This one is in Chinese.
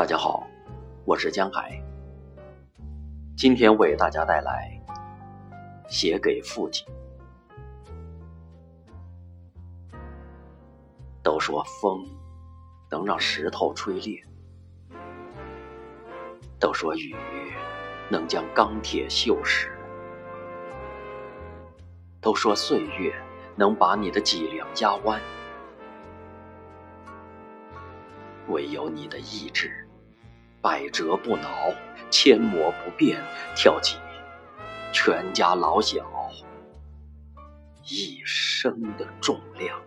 大家好，我是江海，今天为大家带来写给父亲。都说风能让石头吹裂，都说雨能将钢铁锈蚀，都说岁月能把你的脊梁压弯，唯有你的意志。百折不挠，千磨不变，挑起全家老小一生的重量。